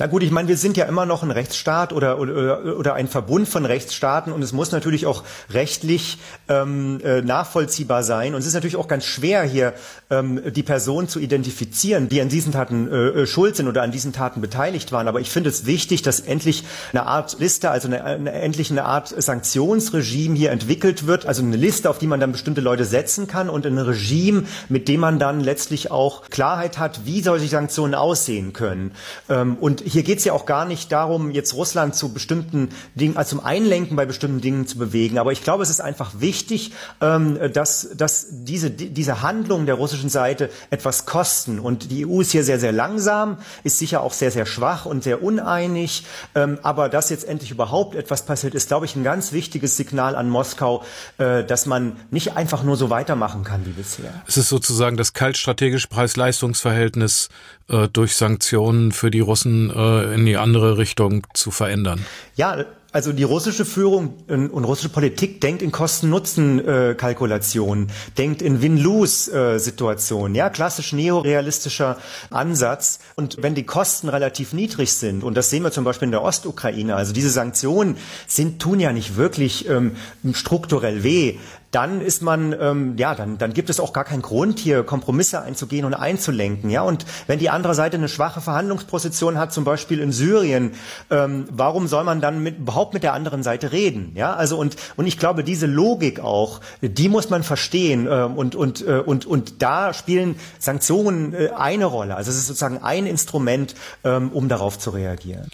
Na gut, ich meine, wir sind ja immer noch ein Rechtsstaat oder, oder, oder ein Verbund von Rechtsstaaten und es muss natürlich auch rechtlich ähm, äh, nachvollziehbar sein. Und es ist natürlich auch ganz schwer, hier ähm, die Personen zu identifizieren, die an diesen Taten äh, äh, schuld sind oder an diesen Taten beteiligt waren. Aber ich finde es wichtig, dass endlich eine Art Liste, also eine, eine, endlich eine Art Sanktionsregime hier entwickelt wird, also eine Liste, auf die man dann bestimmte Leute setzen kann und ein Regime, mit dem man dann letztlich auch Klarheit hat, wie solche Sanktionen aussehen können. Ähm, und hier geht es ja auch gar nicht darum, jetzt Russland zu bestimmten Dingen, also zum Einlenken bei bestimmten Dingen zu bewegen. Aber ich glaube, es ist einfach wichtig, ähm, dass, dass diese, diese Handlungen der russischen Seite etwas kosten. Und die EU ist hier sehr, sehr langsam, ist sicher auch sehr, sehr schwach und sehr uneinig. Ähm, aber dass jetzt endlich überhaupt etwas passiert, ist, glaube ich, ein ganz wichtiges Signal an Moskau, äh, dass man nicht einfach nur so weitermachen kann wie bisher. Es ist sozusagen das kaltstrategische Preis-Leistungs-Verhältnis äh, durch Sanktionen für die Russen äh, in die andere Richtung zu verändern. Ja, also die russische Führung und russische Politik denkt in Kosten-Nutzen-Kalkulationen, denkt in Win-Lose-Situationen, ja, klassisch neorealistischer Ansatz. Und wenn die Kosten relativ niedrig sind, und das sehen wir zum Beispiel in der Ostukraine, also diese Sanktionen sind, tun ja nicht wirklich ähm, strukturell weh, dann ist man, ähm, ja, dann, dann gibt es auch gar keinen Grund, hier Kompromisse einzugehen und einzulenken. Ja, und wenn die andere Seite eine schwache Verhandlungsposition hat, zum Beispiel in Syrien, ähm, warum soll man dann mit, überhaupt mit der anderen Seite reden? Ja, also und und ich glaube, diese Logik auch, die muss man verstehen ähm, und und äh, und und da spielen Sanktionen äh, eine Rolle. Also es ist sozusagen ein Instrument, ähm, um darauf zu reagieren.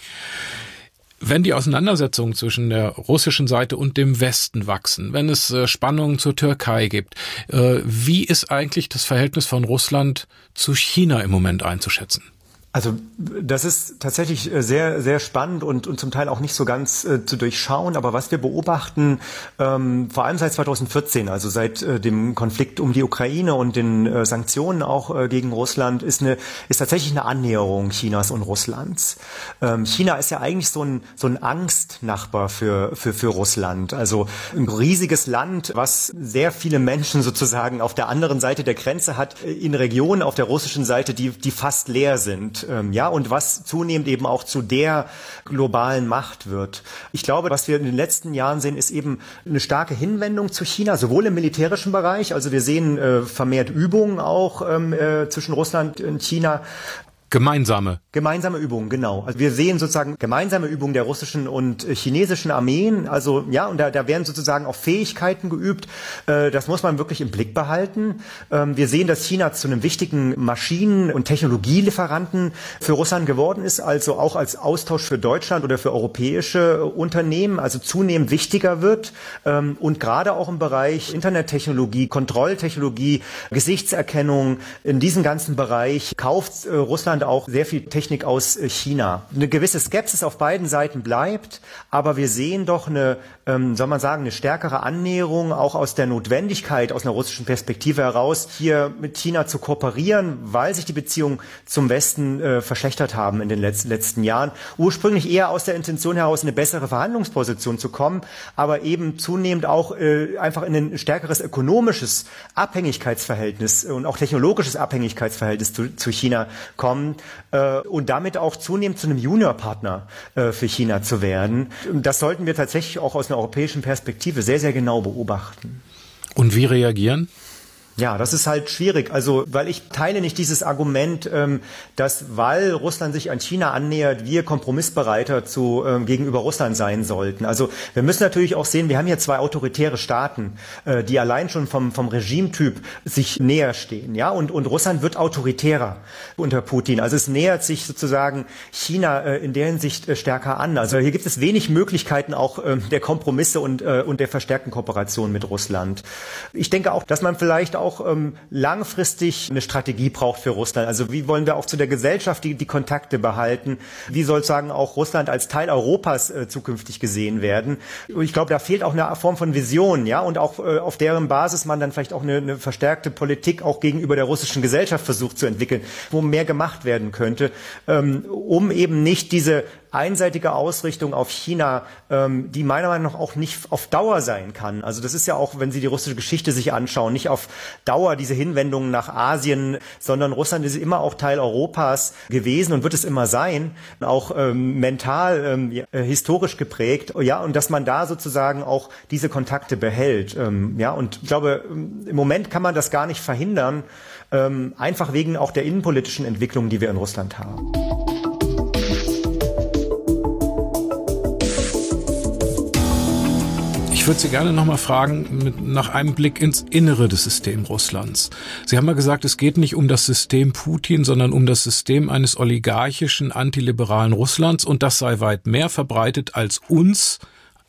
Wenn die Auseinandersetzungen zwischen der russischen Seite und dem Westen wachsen, wenn es äh, Spannungen zur Türkei gibt, äh, wie ist eigentlich das Verhältnis von Russland zu China im Moment einzuschätzen? Also das ist tatsächlich äh, sehr, sehr spannend und, und zum Teil auch nicht so ganz äh, zu durchschauen. Aber was wir beobachten, ähm, vor allem seit 2014, also seit äh, dem Konflikt um die Ukraine und den äh, Sanktionen auch äh, gegen Russland, ist, eine, ist tatsächlich eine Annäherung Chinas und Russlands. Ähm, China ist ja eigentlich so ein, so ein Angstnachbar für, für, für Russland. Also ein riesiges Land, was sehr viele Menschen sozusagen auf der anderen Seite der Grenze hat, äh, in Regionen auf der russischen Seite, die, die fast leer sind ähm, ja, und was zunehmend eben auch zu der globalen Macht wird. Ich glaube, was wir in den letzten Jahren sehen, ist eben eine starke Hinwendung zu China, sowohl im militärischen Bereich, also wir sehen äh, vermehrt Übungen auch ähm, äh, zwischen Russland und China, Gemeinsame. Gemeinsame Übungen, genau. Also wir sehen sozusagen gemeinsame Übungen der russischen und äh, chinesischen Armeen. Also ja, und da, da werden sozusagen auch Fähigkeiten geübt. Äh, das muss man wirklich im Blick behalten. Ähm, wir sehen, dass China zu einem wichtigen Maschinen- und Technologielieferanten für Russland geworden ist, also auch als Austausch für Deutschland oder für europäische Unternehmen, also zunehmend wichtiger wird. Ähm, und gerade auch im Bereich Internettechnologie, Kontrolltechnologie, Gesichtserkennung, in diesem ganzen Bereich kauft äh, Russland Russland auch sehr viel Technik aus äh, China. Eine gewisse Skepsis auf beiden Seiten bleibt, aber wir sehen doch eine, ähm, soll man sagen, eine stärkere Annäherung auch aus der Notwendigkeit, aus einer russischen Perspektive heraus, hier mit China zu kooperieren, weil sich die Beziehungen zum Westen äh, verschlechtert haben in den letzten, letzten Jahren. Ursprünglich eher aus der Intention heraus, eine bessere Verhandlungsposition zu kommen, aber eben zunehmend auch äh, einfach in ein stärkeres ökonomisches Abhängigkeitsverhältnis und auch technologisches Abhängigkeitsverhältnis zu, zu China kommen äh, und damit auch zunehmend zu einem Juniorpartner äh, für China zu werden. Das sollten wir tatsächlich auch aus einer europäischen Perspektive sehr, sehr genau beobachten. Und wie reagieren? Ja, das ist halt schwierig. Also, weil ich teile nicht dieses Argument, ähm, dass weil Russland sich an China annähert, wir kompromissbereiter zu ähm, gegenüber Russland sein sollten. Also wir müssen natürlich auch sehen, wir haben hier zwei autoritäre Staaten, äh, die allein schon vom vom Regimetyp sich näher stehen. Ja, und und Russland wird autoritärer unter Putin. Also es nähert sich sozusagen China äh, in der Hinsicht äh, stärker an. Also hier gibt es wenig Möglichkeiten auch äh, der Kompromisse und äh, und der verstärkten Kooperation mit Russland. Ich denke auch, dass man vielleicht auch auch ähm, langfristig eine Strategie braucht für Russland. Also wie wollen wir auch zu der Gesellschaft die, die Kontakte behalten? Wie soll sagen auch Russland als Teil Europas äh, zukünftig gesehen werden? Ich glaube, da fehlt auch eine Form von Vision, ja, und auch äh, auf deren Basis man dann vielleicht auch eine, eine verstärkte Politik auch gegenüber der russischen Gesellschaft versucht zu entwickeln, wo mehr gemacht werden könnte, ähm, um eben nicht diese einseitige Ausrichtung auf China, ähm, die meiner Meinung nach auch nicht auf Dauer sein kann. Also das ist ja auch, wenn Sie die russische Geschichte sich anschauen, nicht auf Dauer diese Hinwendungen nach Asien, sondern Russland ist immer auch Teil Europas gewesen und wird es immer sein, auch ähm, mental, ähm, äh, historisch geprägt. Ja, und dass man da sozusagen auch diese Kontakte behält. Ähm, ja, und ich glaube, im Moment kann man das gar nicht verhindern, ähm, einfach wegen auch der innenpolitischen Entwicklung, die wir in Russland haben. Ich würde Sie gerne nochmal fragen, mit, nach einem Blick ins Innere des Systems Russlands. Sie haben mal gesagt, es geht nicht um das System Putin, sondern um das System eines oligarchischen, antiliberalen Russlands und das sei weit mehr verbreitet als uns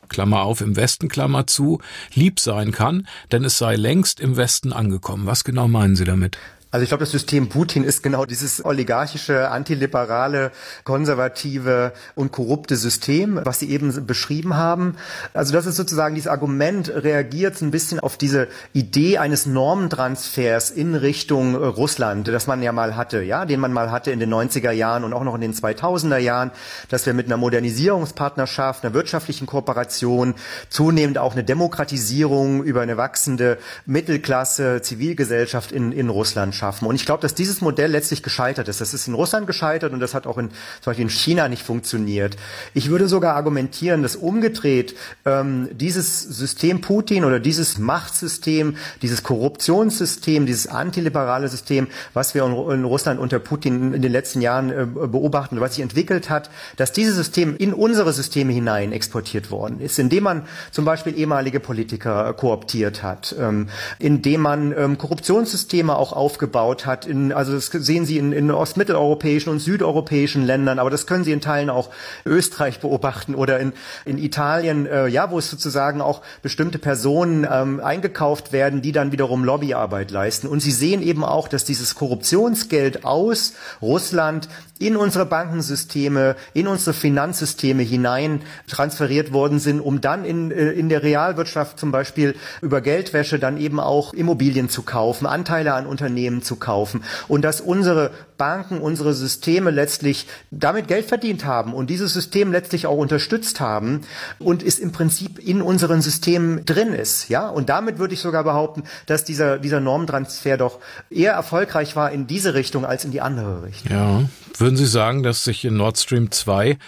Klammer auf, im Westen, Klammer zu, lieb sein kann, denn es sei längst im Westen angekommen. Was genau meinen Sie damit? Also ich glaube, das System Putin ist genau dieses oligarchische, antiliberale, konservative und korrupte System, was Sie eben beschrieben haben. Also das ist sozusagen dieses Argument, reagiert ein bisschen auf diese Idee eines Normentransfers in Richtung Russland, das man ja mal hatte, ja, den man mal hatte in den 90er Jahren und auch noch in den 2000er Jahren, dass wir mit einer Modernisierungspartnerschaft, einer wirtschaftlichen Kooperation, zunehmend auch eine Demokratisierung über eine wachsende Mittelklasse, Zivilgesellschaft in, in Russland schaffen. Und ich glaube, dass dieses Modell letztlich gescheitert ist. Das ist in Russland gescheitert und das hat auch in, zum Beispiel in China nicht funktioniert. Ich würde sogar argumentieren, dass umgedreht ähm, dieses System Putin oder dieses Machtsystem, dieses Korruptionssystem, dieses antiliberale System, was wir in, Russland unter Putin in den letzten Jahren äh, beobachten, was sich entwickelt hat, dass dieses System in unsere Systeme hinein exportiert worden ist, indem man zum Beispiel ehemalige Politiker kooptiert hat, ähm, indem man ähm, Korruptionssysteme auch aufgebaut aufgebaut hat. In, also das sehen Sie in, in ostmitteleuropäischen und südeuropäischen Ländern, aber das können Sie in Teilen auch Österreich beobachten oder in, in Italien, äh, ja, wo es sozusagen auch bestimmte Personen ähm, eingekauft werden, die dann wiederum Lobbyarbeit leisten. Und Sie sehen eben auch, dass dieses Korruptionsgeld aus Russland in unsere Bankensysteme, in unsere Finanzsysteme hinein transferiert worden sind, um dann in, äh, in der Realwirtschaft zum Beispiel über Geldwäsche dann eben auch Immobilien zu kaufen, Anteile an Unternehmen zu kaufen und dass unsere Banken, unsere Systeme letztlich damit Geld verdient haben und dieses System letztlich auch unterstützt haben und es im Prinzip in unseren Systemen drin ist, ja? Und damit würde ich sogar behaupten, dass dieser, dieser Normtransfer doch eher erfolgreich war in diese Richtung als in die andere Richtung. Ja, würden Sie sagen, dass sich in Nord Stream 2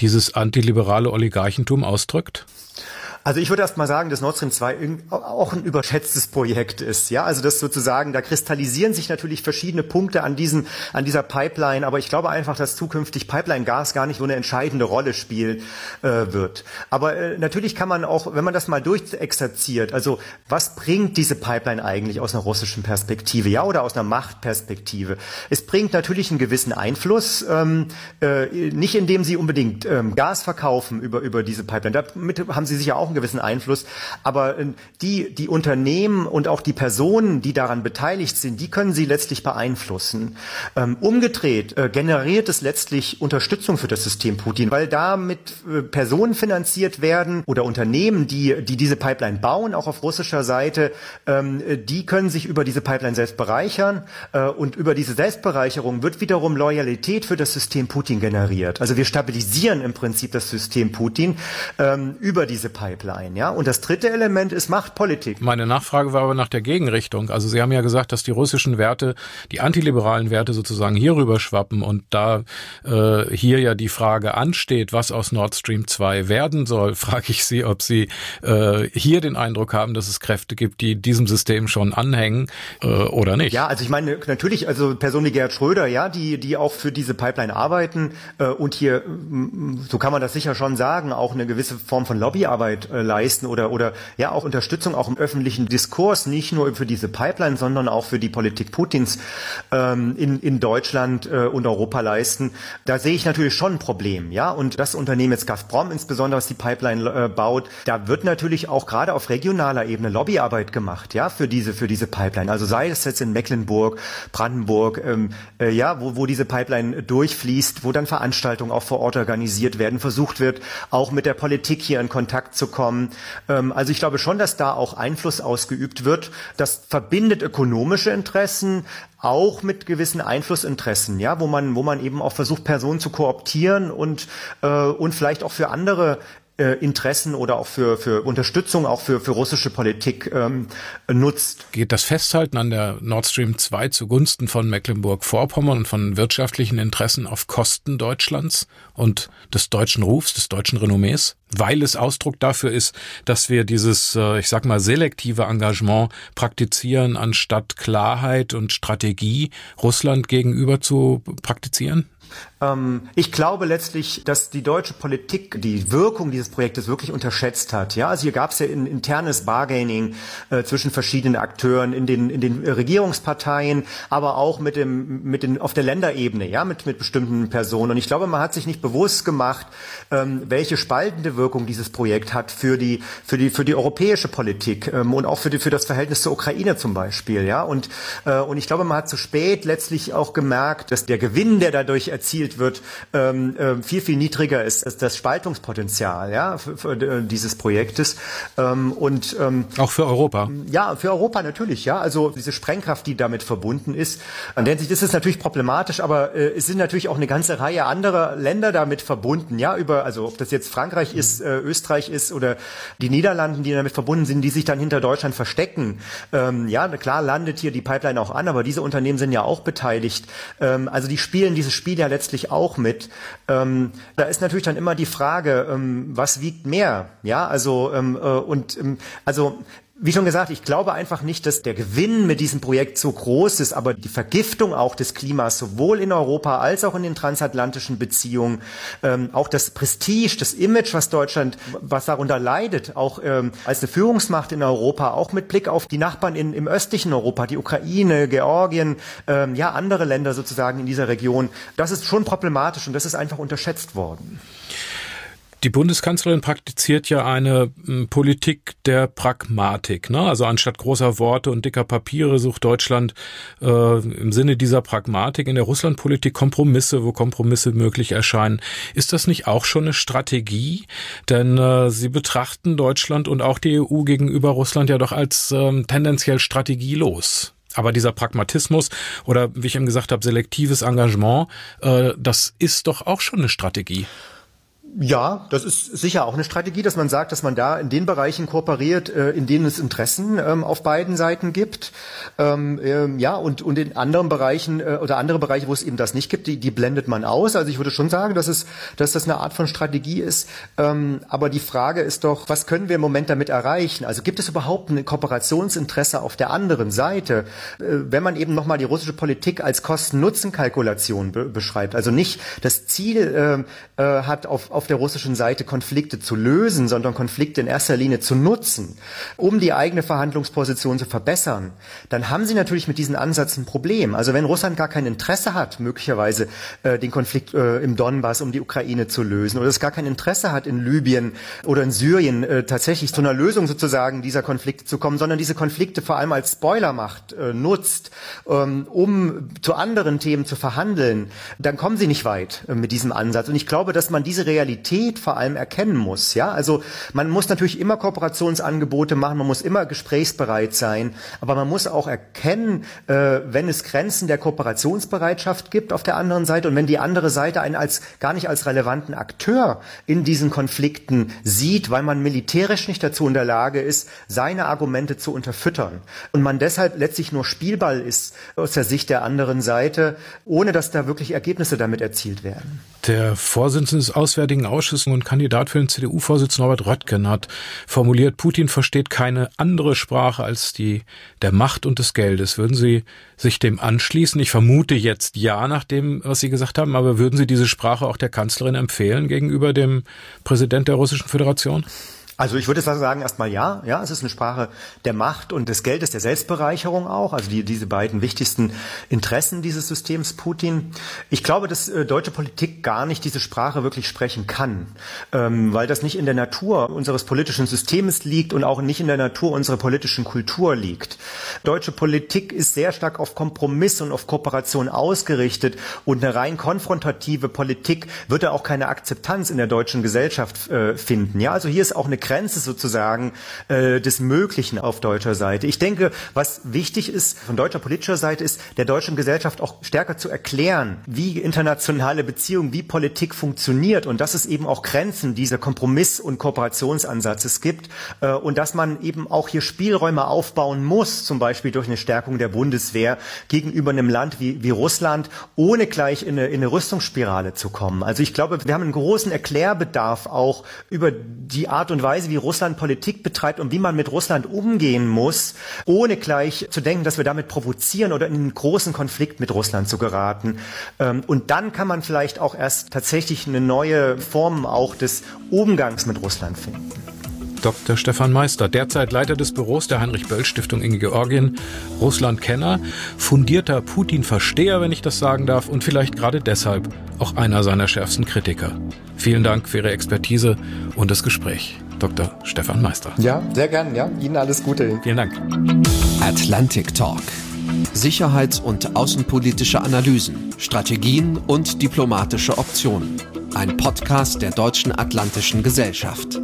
dieses antiliberale Oligarchentum ausdrückt? Also ich würde erst mal sagen, dass Nord Stream 2 auch ein überschätztes Projekt ist. Ja, also das sozusagen, da kristallisieren sich natürlich verschiedene Punkte an diesen, an dieser Pipeline, aber ich glaube einfach, dass zukünftig Pipeline-Gas gar nicht so eine entscheidende Rolle spielen äh, wird. Aber äh, natürlich kann man auch, wenn man das mal durchexerziert, also was bringt diese Pipeline eigentlich aus einer russischen Perspektive, ja, oder aus einer Machtperspektive? Es bringt natürlich einen gewissen Einfluss, ähm, äh, nicht indem sie unbedingt ähm, Gas verkaufen über, über diese Pipeline. Damit haben sie sicher auch gewissen Einfluss. Aber äh, die, die Unternehmen und auch die Personen, die daran beteiligt sind, die können sie letztlich beeinflussen. Ähm, umgedreht äh, generiert es letztlich Unterstützung für das System Putin, weil damit äh, Personen finanziert werden oder Unternehmen, die, die diese Pipeline bauen, auch auf russischer Seite, ähm, die können sich über diese Pipeline selbst bereichern äh, und über diese Selbstbereicherung wird wiederum Loyalität für das System Putin generiert. Also wir stabilisieren im Prinzip das System Putin ähm, über diese Pipeline. Pipeline. Ja? Und das dritte Element ist Machtpolitik. Meine Nachfrage war aber nach der Gegenrichtung. Also Sie haben ja gesagt, dass die russischen Werte, die antiliberalen Werte sozusagen hier rüber schwappen und da äh, hier ja die Frage ansteht, was aus Nord Stream 2 werden soll, frage ich Sie, ob Sie äh, hier den Eindruck haben, dass es Kräfte gibt, die diesem System schon anhängen äh, oder nicht. Ja, also ich meine natürlich, also Personen wie Gerhard Schröder, ja, die, die auch für diese Pipeline arbeiten äh, und hier, so kann man das sicher schon sagen, auch eine gewisse Form von Lobbyarbeit äh, leisten oder, oder ja auch Unterstützung auch im öffentlichen Diskurs, nicht nur für diese Pipeline, sondern auch für die Politik Putins ähm, in, in Deutschland äh, und Europa leisten. Da sehe ich natürlich schon ein Problem, ja. Und das Unternehmen jetzt Gazprom insbesondere, was die Pipeline äh, baut, da wird natürlich auch gerade auf regionaler Ebene Lobbyarbeit gemacht, ja, für diese, für diese Pipeline. Also sei es jetzt in Mecklenburg, Brandenburg, ähm, äh, ja, wo, wo diese Pipeline durchfließt, wo dann Veranstaltungen auch vor Ort organisiert werden, versucht wird, auch mit der Politik hier in Kontakt zu kommen. Ähm, also ich glaube schon, dass da auch Einfluss ausgeübt wird. Das verbindet ökonomische Interessen auch mit gewissen Einflussinteressen, ja, wo man, wo man eben auch versucht, Personen zu kooptieren und, äh, und vielleicht auch für andere äh, Interessen oder auch für, für Unterstützung auch für, für russische Politik ähm, nutzt. Geht das Festhalten an der Nord Stream 2 zugunsten von Mecklenburg-Vorpommern und von wirtschaftlichen Interessen auf Kosten Deutschlands und des deutschen Rufs, des deutschen Renommees? Weil es Ausdruck dafür ist, dass wir dieses, äh, ich sag mal, selektive Engagement praktizieren, anstatt Klarheit und Strategie Russland gegenüber zu praktizieren? Ähm, ich glaube letztlich, dass die deutsche Politik die Wirkung dieses Projektes wirklich unterschätzt hat. Ja, also hier gab es ja ein internes Bargaining äh, zwischen verschiedenen Akteuren in den in den Regierungsparteien, aber auch mit dem mit den auf der Länderebene, ja, mit mit bestimmten Personen. Und ich glaube, man hat sich nicht bewusst gemacht, ähm, welche spaltende Wirkung dieses Projekt hat für die für die für die europäische Politik ähm, und auch für die für das Verhältnis zur Ukraine zum Beispiel. Ja, und äh, und ich glaube, man hat zu spät letztlich auch gemerkt, dass der Gewinn, der dadurch erzielt erzielt wird, ähm, äh, viel, viel niedriger ist als das Spaltungspotenzial ja, für, für, dieses Projektes. Ähm, und ähm, Auch für Europa? Ja, für Europa natürlich, ja. Also diese Sprengkraft, die damit verbunden ist. An der Hinsicht ist es natürlich problematisch, aber äh, es sind natürlich auch eine ganze Reihe anderer Länder damit verbunden, ja, über, also ob das jetzt Frankreich ist, äh, Österreich ist oder die Niederlanden, die damit verbunden sind, die sich dann hinter Deutschland verstecken. Ähm, ja, klar landet hier die Pipeline auch an, aber diese Unternehmen sind ja auch beteiligt. Ähm, also die spielen dieses Spiel ja letztlich letztlich auch mit. Ähm, da ist natürlich dann immer die Frage, ähm, was wiegt mehr? Ja, also ähm, äh, und ähm, also wie schon gesagt, ich glaube einfach nicht, dass der Gewinn mit diesem Projekt so groß ist, aber die Vergiftung auch des Klimas sowohl in Europa als auch in den transatlantischen Beziehungen, ähm, auch das Prestige, das Image, was Deutschland, was darunter leidet, auch ähm, als eine Führungsmacht in Europa, auch mit Blick auf die Nachbarn in, im östlichen Europa, die Ukraine, Georgien, ähm, ja andere Länder sozusagen in dieser Region, das ist schon problematisch und das ist einfach unterschätzt worden. Die Bundeskanzlerin praktiziert ja eine hm, Politik der Pragmatik. Ne? Also anstatt großer Worte und dicker Papiere sucht Deutschland äh, im Sinne dieser Pragmatik in der Russlandpolitik Kompromisse, wo Kompromisse möglich erscheinen. Ist das nicht auch schon eine Strategie? Denn äh, Sie betrachten Deutschland und auch die EU gegenüber Russland ja doch als äh, tendenziell strategielos. Aber dieser Pragmatismus oder, wie ich eben gesagt habe, selektives Engagement, äh, das ist doch auch schon eine Strategie. Ja, das ist sicher auch eine Strategie, dass man sagt, dass man da in den Bereichen kooperiert, äh, in denen es Interessen ähm, auf beiden Seiten gibt. Ähm, ähm, ja, und, und in anderen Bereichen äh, oder andere Bereiche, wo es eben das nicht gibt, die, die blendet man aus. Also ich würde schon sagen, dass, es, dass das eine Art von Strategie ist. aber die Frage ist doch, was können wir im Moment damit erreichen? Also gibt es überhaupt ein Kooperationsinteresse auf der anderen Seite? Äh, wenn man eben nochmal die russische Politik als Kosten-Nutzen-Kalkulation be beschreibt, also nicht das Ziel hat auf, auf auf der russischen Seite Konflikte zu lösen, sondern Konflikte in erster Linie zu nutzen, um die eigene Verhandlungsposition zu verbessern, dann haben sie natürlich mit diesem Ansatz ein Problem. Also wenn Russland gar kein Interesse hat, möglicherweise äh, den Konflikt äh, im Donbass um die Ukraine zu lösen, oder es gar kein Interesse hat, in Libyen oder in Syrien äh, tatsächlich zu einer Lösung sozusagen dieser Konflikte zu kommen, sondern diese Konflikte vor allem als Spoilermacht äh, nutzt, ähm, um zu anderen Themen zu verhandeln, dann kommen sie nicht weit äh, mit diesem Ansatz. Und ich glaube, dass man diese Realität Realität vor allem erkennen muss. Ja, also man muss natürlich immer Kooperationsangebote machen, man muss immer gesprächsbereit sein, aber man muss auch erkennen, äh, wenn es Grenzen der Kooperationsbereitschaft gibt auf der anderen Seite und wenn die andere Seite einen als gar nicht als relevanten Akteur in diesen Konflikten sieht, weil man militärisch nicht dazu in der Lage ist, seine Argumente zu unterfüttern und man deshalb letztlich nur Spielball ist aus der Sicht der anderen Seite, ohne dass da wirklich Ergebnisse damit erzielt werden. Der Vorsitzende des Auswärtigen Ausschusses und Kandidat für den CDU-Vorsitz Norbert Röttgen hat formuliert, Putin versteht keine andere Sprache als die der Macht und des Geldes. Würden Sie sich dem anschließen? Ich vermute jetzt ja nach dem, was Sie gesagt haben, aber würden Sie diese Sprache auch der Kanzlerin empfehlen gegenüber dem Präsident der Russischen Föderation? Also ich würde sagen erstmal ja, ja, es ist eine Sprache der Macht und des Geldes, der Selbstbereicherung auch, also die, diese beiden wichtigsten Interessen dieses Systems Putin. Ich glaube, dass äh, deutsche Politik gar nicht diese Sprache wirklich sprechen kann, ähm, weil das nicht in der Natur unseres politischen Systems liegt und auch nicht in der Natur unserer politischen Kultur liegt. Deutsche Politik ist sehr stark auf Kompromiss und auf Kooperation ausgerichtet und eine rein konfrontative Politik wird da auch keine Akzeptanz in der deutschen Gesellschaft äh, finden. Ja, also hier ist auch eine Grenze sozusagen äh, des Möglichen auf deutscher Seite. Ich denke, was wichtig ist von deutscher politischer Seite ist, der deutschen Gesellschaft auch stärker zu erklären, wie internationale Beziehungen, wie Politik funktioniert und dass es eben auch Grenzen dieser Kompromiss- und Kooperationsansatzes gibt äh, und dass man eben auch hier Spielräume aufbauen muss, zum Beispiel durch eine Stärkung der Bundeswehr gegenüber einem Land wie, wie Russland, ohne gleich in eine, in eine Rüstungsspirale zu kommen. Also ich glaube, wir haben einen großen Erklärbedarf auch über die Art und Weise, Weise, wie Russland Politik betreibt und wie man mit Russland umgehen muss, ohne gleich zu denken, dass wir damit provozieren oder in einen großen Konflikt mit Russland zu geraten. Ähm, und dann kann man vielleicht auch erst tatsächlich eine neue Form auch des Umgangs mit Russland finden. Dr. Stefan Meister, derzeit Leiter des Büros der Heinrich-Böll-Stiftung in Georgien, Russland-Kenner, fundierter Putin-Versteher, wenn ich das sagen darf, und vielleicht gerade deshalb auch einer seiner schärfsten Kritiker. Vielen Dank für Ihre Expertise und das Gespräch. Dr. Stefan Meister. Ja, sehr gern. Ja, Ihnen alles Gute. Vielen Dank. Atlantic Talk. Sicherheits- und außenpolitische Analysen, Strategien und diplomatische Optionen. Ein Podcast der Deutschen Atlantischen Gesellschaft.